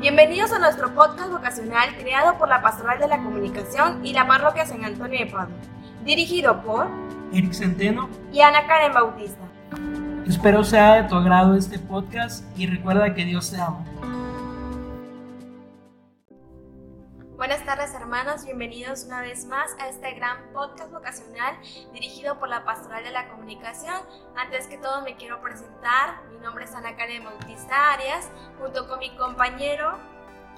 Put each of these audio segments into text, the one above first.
Bienvenidos a nuestro podcast vocacional creado por la Pastoral de la Comunicación y la Parroquia San Antonio de Padua, dirigido por Eric Centeno y Ana Karen Bautista. Espero sea de tu agrado este podcast y recuerda que Dios te ama. Hermanos, bienvenidos una vez más a este gran podcast vocacional dirigido por la Pastoral de la Comunicación. Antes que todo me quiero presentar, mi nombre es Ana Karen Bautista Arias, junto con mi compañero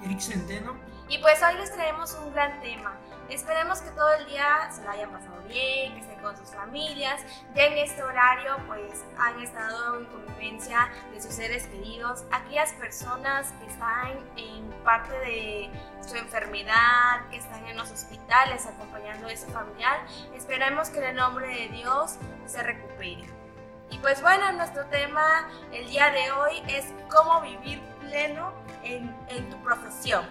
Eric Centeno. Y pues hoy les traemos un gran tema. Esperemos que todo el día se lo hayan pasado bien, que estén con sus familias. Ya en este horario pues han estado en convivencia de sus seres queridos. Aquellas personas que están en parte de enfermedad, que están en los hospitales acompañando a ese familiar. Esperemos que en el nombre de Dios se recupere. Y pues bueno, nuestro tema el día de hoy es cómo vivir pleno en, en tu profesión.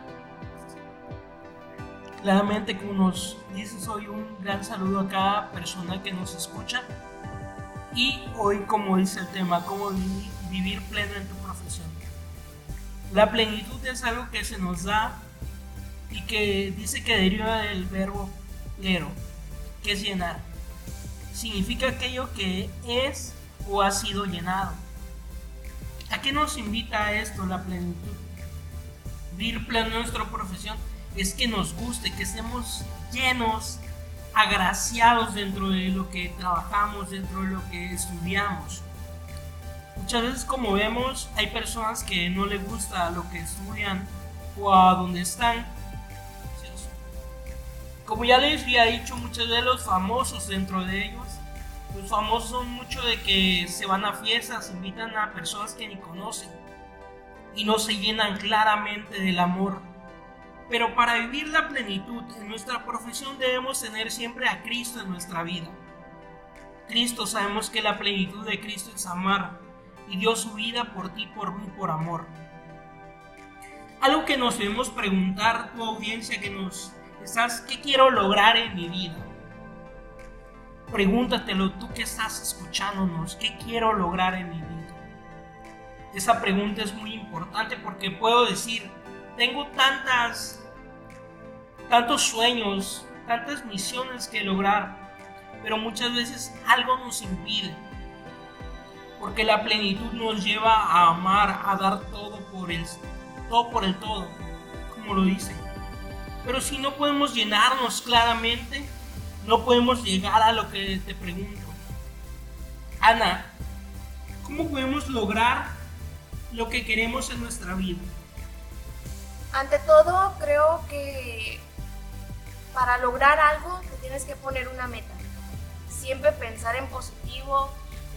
Claramente, como nos dices hoy, un gran saludo a cada persona que nos escucha. Y hoy, como dice el tema, cómo vivir pleno en tu profesión. La plenitud es algo que se nos da y que dice que deriva del verbo plero, que es llenar. Significa aquello que es o ha sido llenado. ¿A qué nos invita esto la plenitud? Vivir en nuestra profesión es que nos guste, que estemos llenos, agraciados dentro de lo que trabajamos, dentro de lo que estudiamos. Muchas veces como vemos hay personas que no les gusta lo que estudian o a donde están. Como ya les había dicho, muchos de los famosos dentro de ellos, los famosos son mucho de que se van a fiestas, invitan a personas que ni conocen y no se llenan claramente del amor pero para vivir la plenitud en nuestra profesión debemos tener siempre a Cristo en nuestra vida. Cristo sabemos que la plenitud de Cristo es amar y dio su vida por ti, por mí, por amor. Algo que nos debemos preguntar, tu audiencia que nos ¿qué quiero lograr en mi vida? Pregúntatelo tú que estás escuchándonos, ¿qué quiero lograr en mi vida? Esa pregunta es muy importante porque puedo decir, tengo tantas, tantos sueños, tantas misiones que lograr, pero muchas veces algo nos impide. Porque la plenitud nos lleva a amar, a dar todo por el todo por el todo, como lo dice. Pero si no podemos llenarnos claramente, no podemos llegar a lo que te pregunto. Ana, ¿cómo podemos lograr lo que queremos en nuestra vida? Ante todo, creo que para lograr algo te tienes que poner una meta. Siempre pensar en positivo,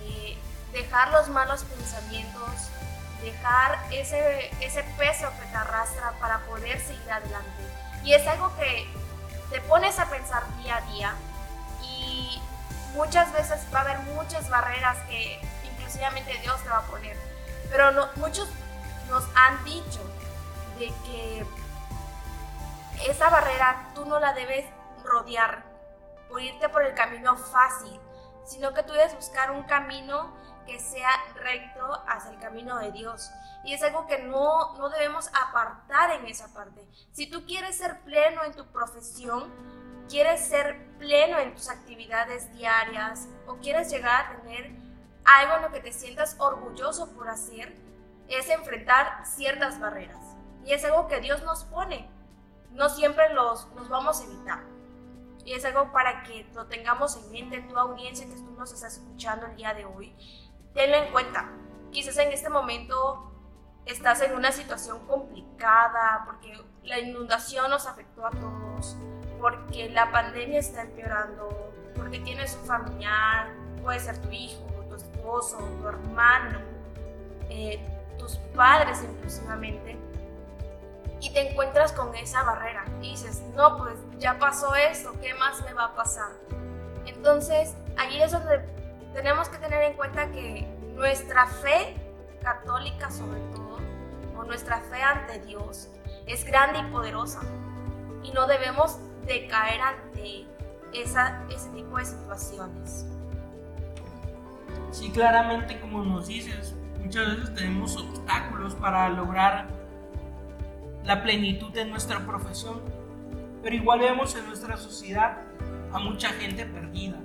eh, dejar los malos pensamientos, dejar ese, ese peso que te arrastra para poder seguir adelante. Y es algo que te pones a pensar día a día y muchas veces va a haber muchas barreras que inclusivamente Dios te va a poner. Pero muchos nos han dicho de que esa barrera tú no la debes rodear por irte por el camino fácil, sino que tú debes buscar un camino que sea recto hacia el camino de Dios. Y es algo que no, no debemos apartar en esa parte. Si tú quieres ser pleno en tu profesión, quieres ser pleno en tus actividades diarias o quieres llegar a tener algo en lo que te sientas orgulloso por hacer, es enfrentar ciertas barreras. Y es algo que Dios nos pone. No siempre los, los vamos a evitar. Y es algo para que lo tengamos en mente, tu audiencia que tú nos estás escuchando el día de hoy. Tenlo en cuenta. Quizás en este momento estás en una situación complicada porque la inundación nos afectó a todos, porque la pandemia está empeorando, porque tienes un familiar, puede ser tu hijo, tu esposo, tu hermano, eh, tus padres inclusivamente y te encuentras con esa barrera y dices, no, pues ya pasó esto, ¿qué más me va a pasar? Entonces, tenemos que tener en cuenta que nuestra fe católica sobre todo, o nuestra fe ante Dios, es grande y poderosa y no debemos decaer ante esa, ese tipo de situaciones. Sí, claramente como nos dices, muchas veces tenemos obstáculos para lograr la plenitud de nuestra profesión. Pero igual vemos en nuestra sociedad a mucha gente perdida,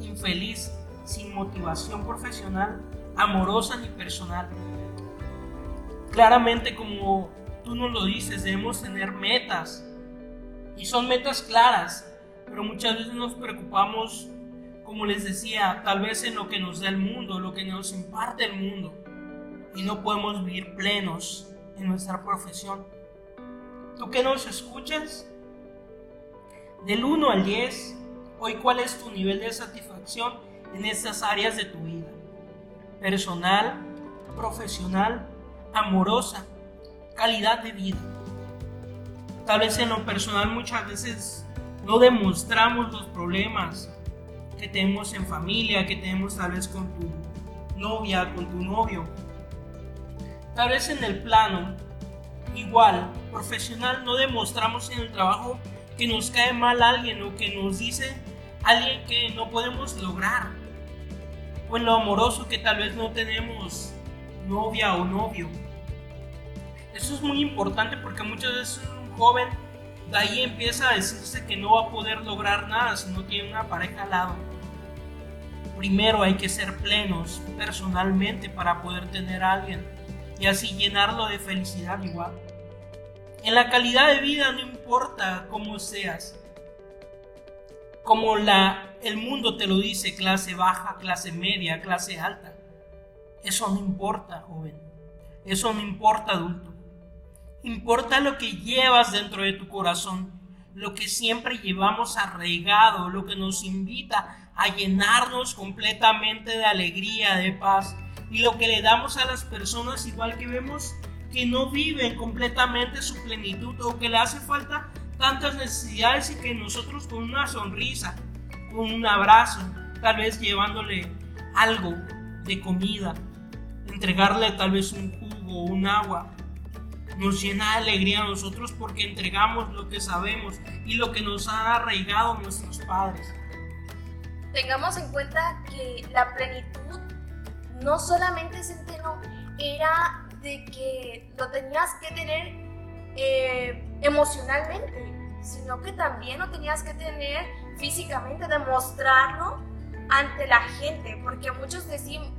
infeliz, sin motivación profesional, amorosa ni personal. Claramente como tú nos lo dices, debemos tener metas. Y son metas claras, pero muchas veces nos preocupamos, como les decía, tal vez en lo que nos da el mundo, lo que nos imparte el mundo. Y no podemos vivir plenos en nuestra profesión. ¿Tú que nos escuchas? Del 1 al 10, hoy cuál es tu nivel de satisfacción en estas áreas de tu vida. Personal, profesional, amorosa, calidad de vida. Tal vez en lo personal muchas veces no demostramos los problemas que tenemos en familia, que tenemos tal vez con tu novia, con tu novio. Tal vez en el plano igual profesional no demostramos en el trabajo que nos cae mal alguien o que nos dice alguien que no podemos lograr. O en lo amoroso que tal vez no tenemos novia o novio. Eso es muy importante porque muchas veces un joven de ahí empieza a decirse que no va a poder lograr nada si no tiene una pareja al lado. Primero hay que ser plenos personalmente para poder tener a alguien y así llenarlo de felicidad igual. En la calidad de vida no importa cómo seas. Como la, el mundo te lo dice, clase baja, clase media, clase alta. Eso no importa, joven. Eso no importa, adulto. Importa lo que llevas dentro de tu corazón, lo que siempre llevamos arraigado, lo que nos invita a llenarnos completamente de alegría, de paz, y lo que le damos a las personas igual que vemos que no viven completamente su plenitud o que le hace falta tantas necesidades y que nosotros con una sonrisa, con un abrazo, tal vez llevándole algo de comida, entregarle tal vez un jugo, un agua, nos llena de alegría a nosotros porque entregamos lo que sabemos y lo que nos ha arraigado nuestros padres. Tengamos en cuenta que la plenitud no solamente es entero, era de que lo tenías que tener eh, emocionalmente, sino que también lo tenías que tener físicamente, demostrarlo ante la gente, porque muchos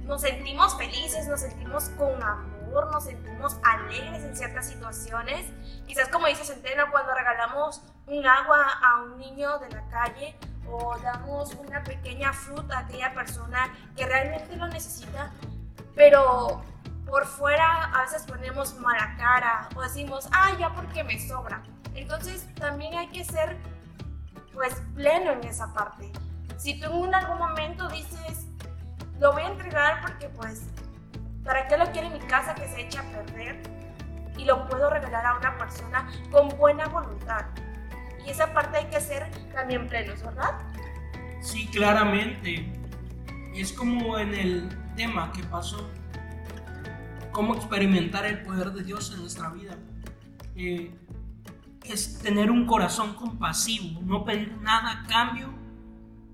nos sentimos felices, nos sentimos con amor, nos sentimos alegres en ciertas situaciones. Quizás como dice Centeno, cuando regalamos un agua a un niño de la calle o damos una pequeña fruta a aquella persona que realmente lo necesita, pero por fuera a veces ponemos mala cara o decimos, ah, ya porque me sobra. Entonces también hay que ser pues pleno en esa parte. Si tú en algún momento dices, lo voy a entregar porque pues, ¿para qué lo quiere mi casa que se echa a perder? Y lo puedo regalar a una persona con buena voluntad. Y esa parte hay que ser también plenos, ¿verdad? Sí, claramente. Es como en el tema que pasó cómo experimentar el poder de Dios en nuestra vida. Eh, es tener un corazón compasivo, no pedir nada a cambio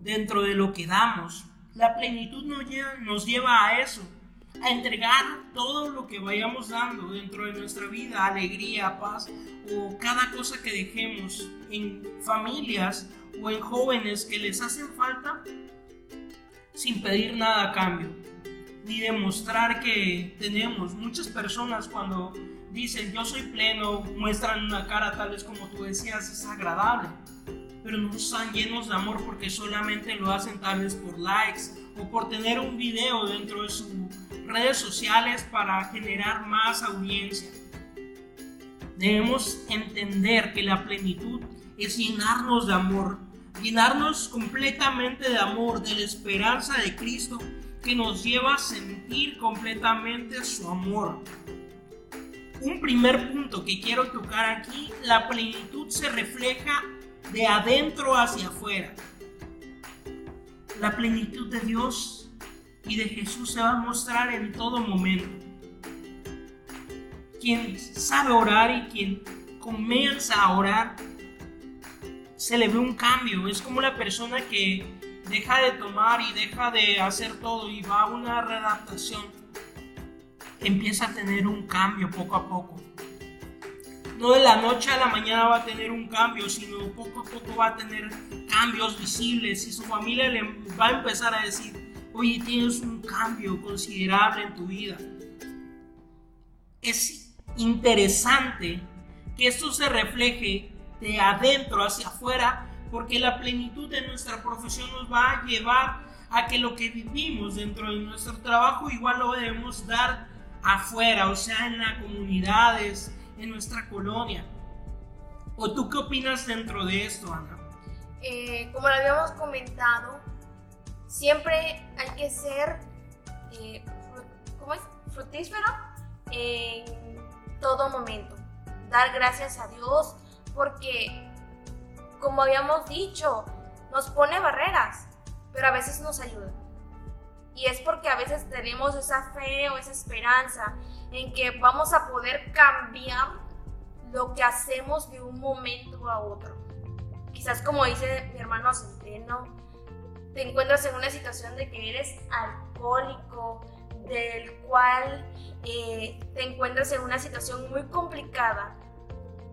dentro de lo que damos. La plenitud nos lleva, nos lleva a eso, a entregar todo lo que vayamos dando dentro de nuestra vida, alegría, paz o cada cosa que dejemos en familias o en jóvenes que les hacen falta sin pedir nada a cambio ni demostrar que tenemos. Muchas personas cuando dicen yo soy pleno, muestran una cara tal vez como tú decías, es agradable, pero no están llenos de amor porque solamente lo hacen tal vez por likes o por tener un video dentro de sus redes sociales para generar más audiencia. Debemos entender que la plenitud es llenarnos de amor, llenarnos completamente de amor, de la esperanza de Cristo que nos lleva a sentir completamente su amor. Un primer punto que quiero tocar aquí, la plenitud se refleja de adentro hacia afuera. La plenitud de Dios y de Jesús se va a mostrar en todo momento. Quien sabe orar y quien comienza a orar, se le ve un cambio. Es como la persona que deja de tomar y deja de hacer todo y va a una readaptación, empieza a tener un cambio poco a poco. no de la noche a la mañana va a tener un cambio, sino poco a poco va a tener cambios visibles y su familia le va a empezar a decir, oye, tienes un cambio considerable en tu vida. Es interesante que esto se refleje de adentro hacia afuera, porque la plenitud de nuestra profesión nos va a llevar a que lo que vivimos dentro de nuestro trabajo igual lo debemos dar afuera, o sea, en las comunidades, en nuestra colonia. ¿O tú qué opinas dentro de esto, Ana? Eh, como lo habíamos comentado, siempre hay que ser, eh, ¿cómo es? En todo momento. Dar gracias a Dios porque, como habíamos dicho, nos pone barreras, pero a veces nos ayuda. Y es porque a veces tenemos esa fe o esa esperanza en que vamos a poder cambiar lo que hacemos de un momento a otro. Quizás como dice mi hermano Centeno, te encuentras en una situación de que eres alcohólico, del cual eh, te encuentras en una situación muy complicada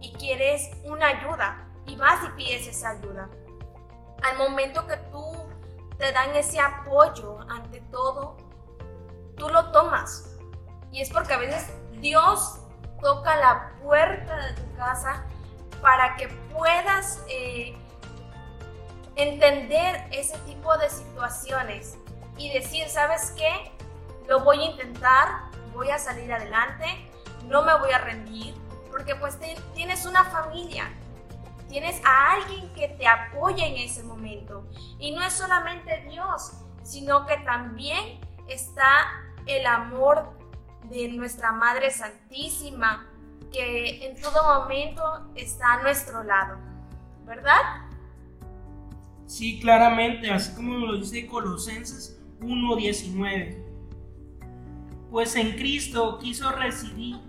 y quieres una ayuda y vas y pides esa ayuda. Al momento que tú te dan ese apoyo ante todo, tú lo tomas. Y es porque a veces Dios toca la puerta de tu casa para que puedas eh, entender ese tipo de situaciones y decir, ¿sabes qué? Lo voy a intentar, voy a salir adelante, no me voy a rendir, porque pues tienes una familia, tienes a alguien que te apoya en ese momento. Y no es solamente Dios, sino que también está el amor de nuestra Madre Santísima, que en todo momento está a nuestro lado, ¿verdad? Sí, claramente, así como lo dice Colosenses 1.19. Pues en Cristo quiso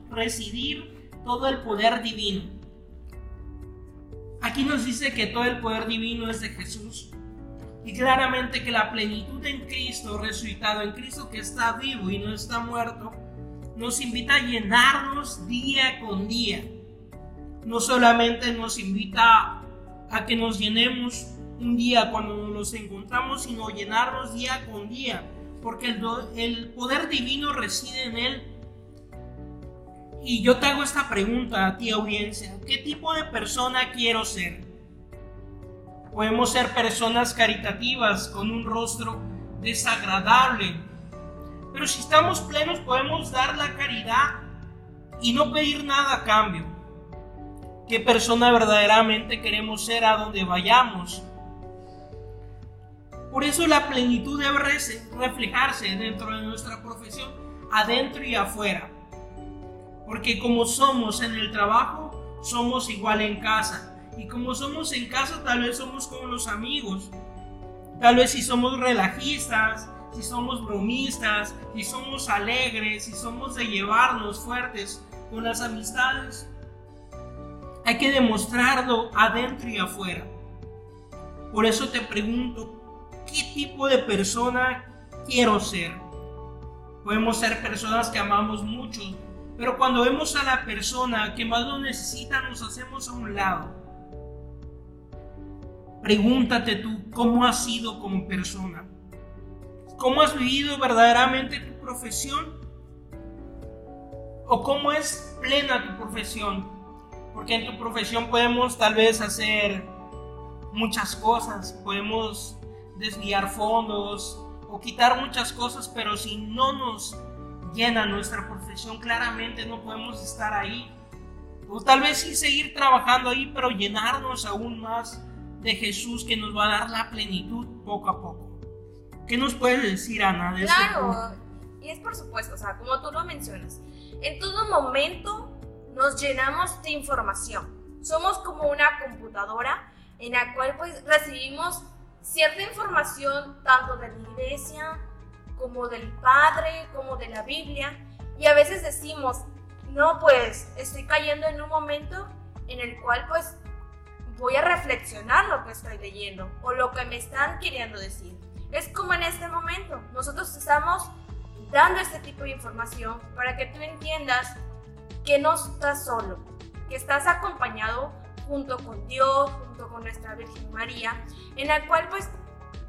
residir todo el poder divino. Aquí nos dice que todo el poder divino es de Jesús. Y claramente que la plenitud en Cristo, resucitado en Cristo que está vivo y no está muerto, nos invita a llenarnos día con día. No solamente nos invita a que nos llenemos un día cuando nos encontramos, sino llenarnos día con día, porque el, el poder divino reside en Él. Y yo te hago esta pregunta a ti audiencia, ¿qué tipo de persona quiero ser? Podemos ser personas caritativas con un rostro desagradable, pero si estamos plenos podemos dar la caridad y no pedir nada a cambio. ¿Qué persona verdaderamente queremos ser a donde vayamos? Por eso la plenitud debe reflejarse dentro de nuestra profesión, adentro y afuera. Porque como somos en el trabajo, somos igual en casa. Y como somos en casa, tal vez somos como los amigos. Tal vez si somos relajistas, si somos bromistas, si somos alegres, si somos de llevarnos fuertes con las amistades. Hay que demostrarlo adentro y afuera. Por eso te pregunto, qué tipo de persona quiero ser. Podemos ser personas que amamos mucho, pero cuando vemos a la persona que más lo necesita, nos hacemos a un lado. Pregúntate tú cómo has sido como persona. ¿Cómo has vivido verdaderamente tu profesión? ¿O cómo es plena tu profesión? Porque en tu profesión podemos tal vez hacer muchas cosas, podemos desviar fondos o quitar muchas cosas, pero si no nos llena nuestra profesión, claramente no podemos estar ahí. O tal vez sí seguir trabajando ahí, pero llenarnos aún más de Jesús que nos va a dar la plenitud poco a poco. ¿Qué nos puedes decir, Ana? De este claro, y es por supuesto, o sea, como tú lo mencionas, en todo momento nos llenamos de información. Somos como una computadora en la cual pues recibimos cierta información tanto de la iglesia como del Padre, como de la Biblia, y a veces decimos, no, pues estoy cayendo en un momento en el cual pues voy a reflexionar lo que estoy leyendo o lo que me están queriendo decir. Es como en este momento, nosotros estamos dando este tipo de información para que tú entiendas que no estás solo, que estás acompañado junto con Dios, junto con nuestra Virgen María, en la cual pues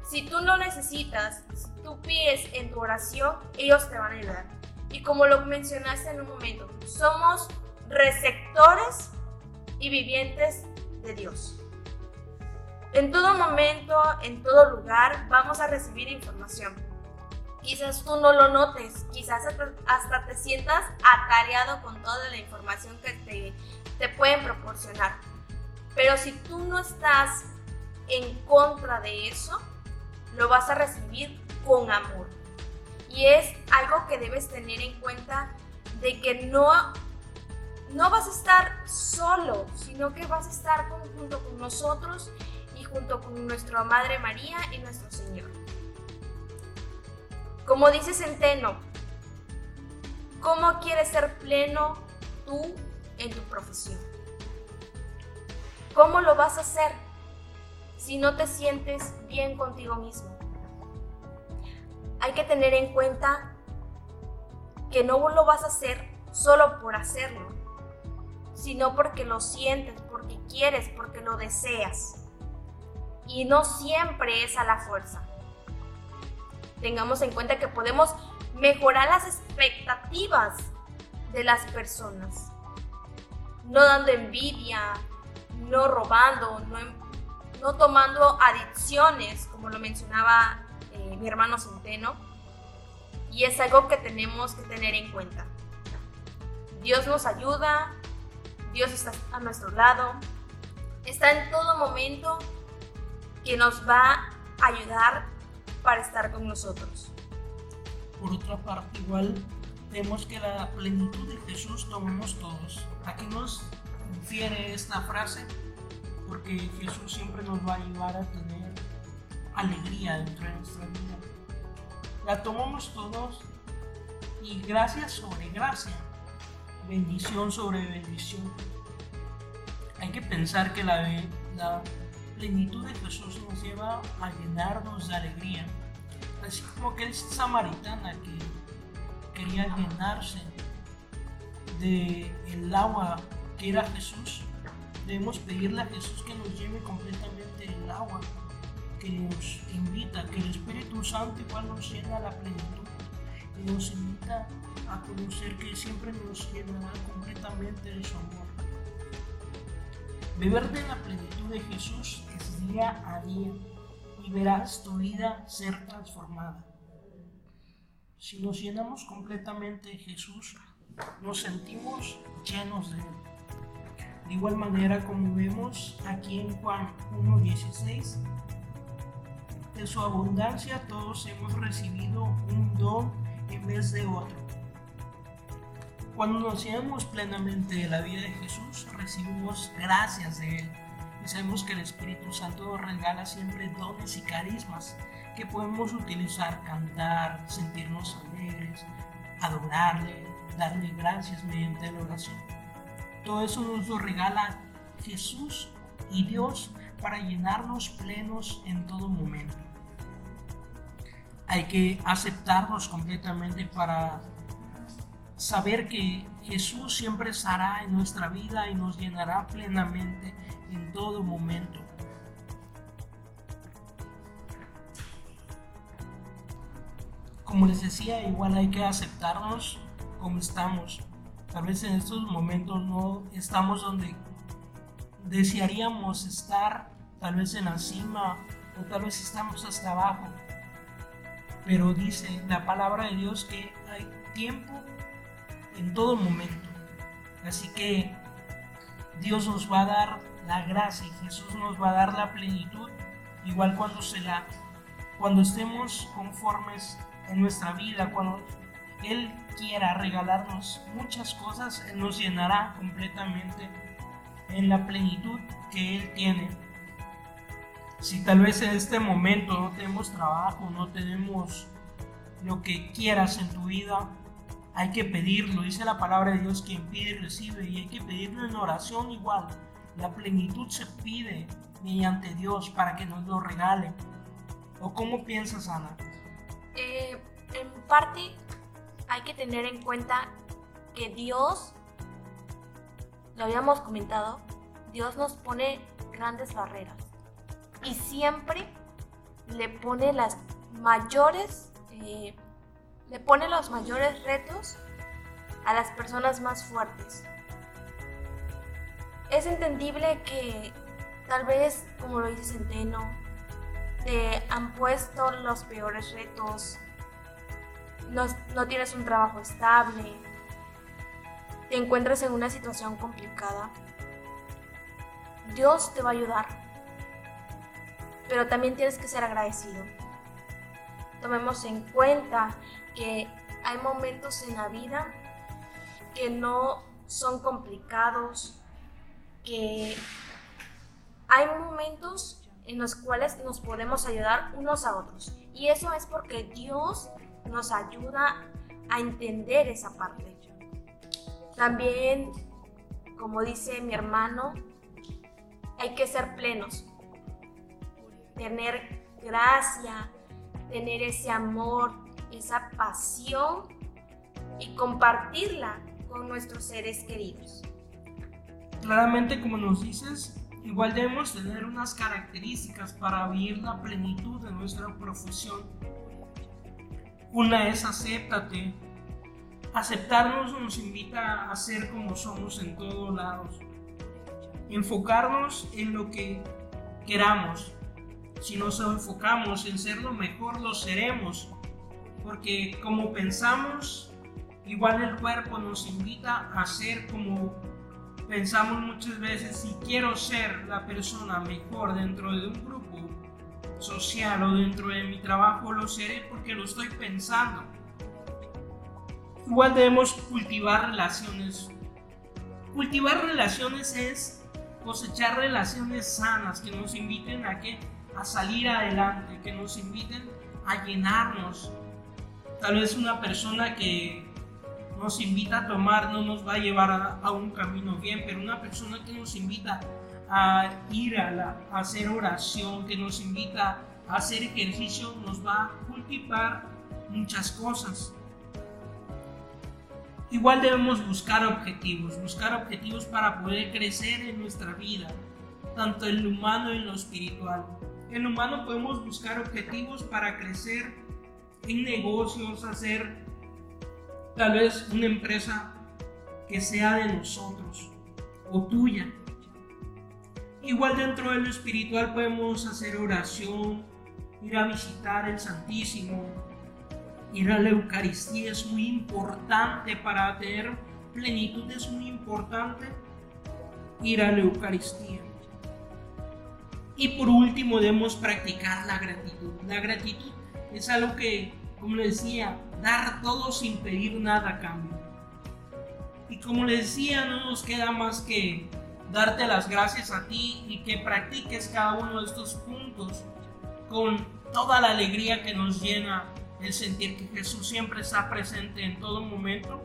si tú no necesitas, si tú pides en tu oración, ellos te van a ayudar. Y como lo mencionaste en un momento, somos receptores y vivientes de Dios. En todo momento, en todo lugar, vamos a recibir información. Quizás tú no lo notes, quizás hasta te sientas atareado con toda la información que te, te pueden proporcionar. Pero si tú no estás en contra de eso, lo vas a recibir con amor. Y es algo que debes tener en cuenta de que no, no vas a estar solo, sino que vas a estar junto con nosotros y junto con nuestra Madre María y nuestro Señor. Como dice Centeno, ¿cómo quieres ser pleno tú en tu profesión? ¿Cómo lo vas a hacer si no te sientes bien contigo mismo? Hay que tener en cuenta que no lo vas a hacer solo por hacerlo, sino porque lo sientes, porque quieres, porque lo deseas. Y no siempre es a la fuerza. Tengamos en cuenta que podemos mejorar las expectativas de las personas, no dando envidia, no robando, no, no tomando adicciones, como lo mencionaba eh, mi hermano Centeno. Y es algo que tenemos que tener en cuenta. Dios nos ayuda, Dios está a nuestro lado, está en todo momento que nos va a ayudar para estar con nosotros. Por otra parte, igual vemos que la plenitud de Jesús tomamos todos. Aquí nos infiere esta frase porque Jesús siempre nos va a ayudar a tener alegría dentro de nuestra vida. La tomamos todos y gracia sobre gracia, bendición sobre bendición. Hay que pensar que la, plenitud de Jesús nos lleva a llenarnos de alegría, así como aquel samaritana que quería llenarse de agua que era Jesús, debemos pedirle a Jesús que nos lleve completamente el agua, que nos invita, que el Espíritu Santo igual nos llena la plenitud y nos invita a conocer que siempre nos llenará completamente de su amor. Beber de la plenitud de Jesús es día a día y verás tu vida ser transformada. Si nos llenamos completamente de Jesús, nos sentimos llenos de Él. De igual manera como vemos aquí en Juan 1.16, de su abundancia todos hemos recibido un don en vez de otro. Cuando nos llenamos plenamente de la vida de Jesús, recibimos gracias de Él. Y sabemos que el Espíritu Santo nos regala siempre dones y carismas que podemos utilizar, cantar, sentirnos alegres, adorarle, darle gracias mediante la oración. Todo eso nos lo regala Jesús y Dios para llenarnos plenos en todo momento. Hay que aceptarnos completamente para saber que Jesús siempre estará en nuestra vida y nos llenará plenamente en todo momento. Como les decía, igual hay que aceptarnos como estamos Tal vez en estos momentos no estamos donde desearíamos estar, tal vez en la cima o tal vez estamos hasta abajo. Pero dice la palabra de Dios que hay tiempo en todo momento. Así que Dios nos va a dar la gracia y Jesús nos va a dar la plenitud, igual cuando se la, cuando estemos conformes en nuestra vida, cuando él quiera regalarnos muchas cosas, nos llenará completamente en la plenitud que Él tiene. Si tal vez en este momento no tenemos trabajo, no tenemos lo que quieras en tu vida, hay que pedirlo. Dice la palabra de Dios, quien pide recibe, y hay que pedirlo en oración igual. La plenitud se pide mediante Dios para que nos lo regale. ¿O cómo piensas, Ana? Eh, en parte hay que tener en cuenta que Dios lo habíamos comentado, Dios nos pone grandes barreras y siempre le pone las mayores, eh, le pone los mayores retos a las personas más fuertes. Es entendible que tal vez, como lo dice Centeno, te han puesto los peores retos, no, tienes un trabajo estable, te encuentras en una situación complicada. Dios te va a ayudar, pero también tienes que ser agradecido. Tomemos en cuenta que hay momentos en la vida que no son complicados, que hay momentos en los cuales nos podemos ayudar unos a otros. Y eso es porque Dios nos ayuda a entender esa parte. También, como dice mi hermano, hay que ser plenos, tener gracia, tener ese amor, esa pasión y compartirla con nuestros seres queridos. Claramente, como nos dices, igual debemos tener unas características para vivir la plenitud de nuestra profesión. Una es acéptate. Aceptarnos nos invita a ser como somos en todos lados. Enfocarnos en lo que queramos, si nos enfocamos en ser lo mejor, lo seremos. Porque como pensamos, igual el cuerpo nos invita a ser como pensamos muchas veces. Si quiero ser la persona mejor dentro de un grupo social o dentro de mi trabajo, lo seré porque lo estoy pensando. Igual debemos cultivar relaciones. Cultivar relaciones es cosechar relaciones sanas que nos inviten a que a salir adelante, que nos inviten a llenarnos. Tal vez una persona que nos invita a tomar no nos va a llevar a, un camino bien, pero una persona que nos invita a ir a, la, a hacer oración, que nos invita a hacer ejercicio, nos va a cultivar muchas cosas. Igual debemos buscar objetivos, buscar objetivos para poder crecer en nuestra vida, tanto en lo humano y en lo espiritual. En lo humano podemos buscar objetivos para crecer en negocios, hacer tal vez una empresa que sea de nosotros o tuya. Igual dentro de lo espiritual podemos hacer oración, ir a visitar el Santísimo, ir a la Eucaristía es muy importante para tener plenitud, es muy importante ir a la Eucaristía. Y por último debemos practicar la gratitud. La gratitud es algo que, como les decía, dar todo sin pedir nada a cambio. Y como les decía, no nos queda más que darte las gracias a ti y que practiques cada uno de estos puntos con toda la alegría que nos llena el sentir que Jesús siempre está presente en todo momento.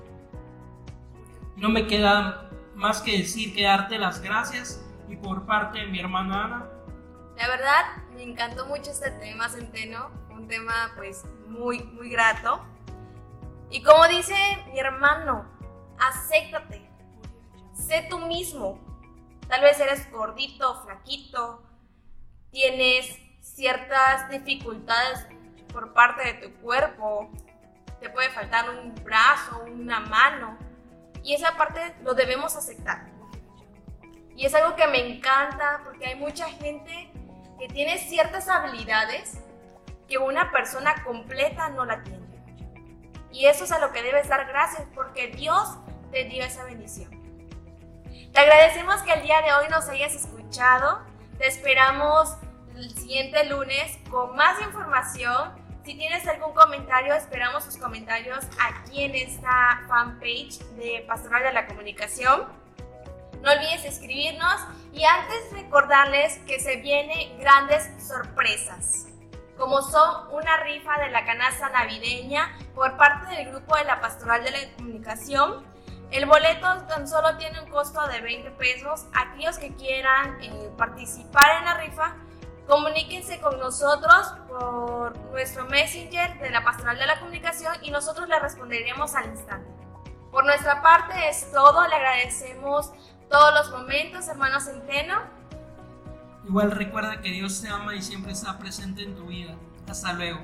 No me queda más que decir que darte las gracias y por parte de mi hermana Ana, la verdad, me encantó mucho este tema, Centeno, un tema pues muy, muy grato. Y como dice mi hermano, acéptate, sé tú mismo. Tal vez eres gordito, flaquito, tienes ciertas dificultades por parte de tu cuerpo, te puede faltar un brazo, una mano, y esa parte lo debemos aceptar. Y es algo que me encanta porque hay mucha gente que tiene ciertas habilidades que una persona completa no la tiene. Y eso es a lo que debes dar gracias porque Dios te dio esa bendición. Te agradecemos que el día de hoy nos hayas escuchado. Te esperamos el siguiente lunes con más información. Si tienes algún comentario, esperamos tus comentarios aquí en esta fanpage de Pastoral de la Comunicación. No olvides escribirnos y antes recordarles que se vienen grandes sorpresas, como son una rifa de la canasta navideña por parte del grupo de la Pastoral de la Comunicación. El boleto tan solo tiene un costo de 20 pesos. Aquellos que quieran eh, participar en la rifa, comuníquense con nosotros por nuestro messenger de la Pastoral de la Comunicación y nosotros le responderemos al instante. Por nuestra parte es todo, le agradecemos todos los momentos, hermano Centeno. Igual recuerda que Dios te ama y siempre está presente en tu vida. Hasta luego.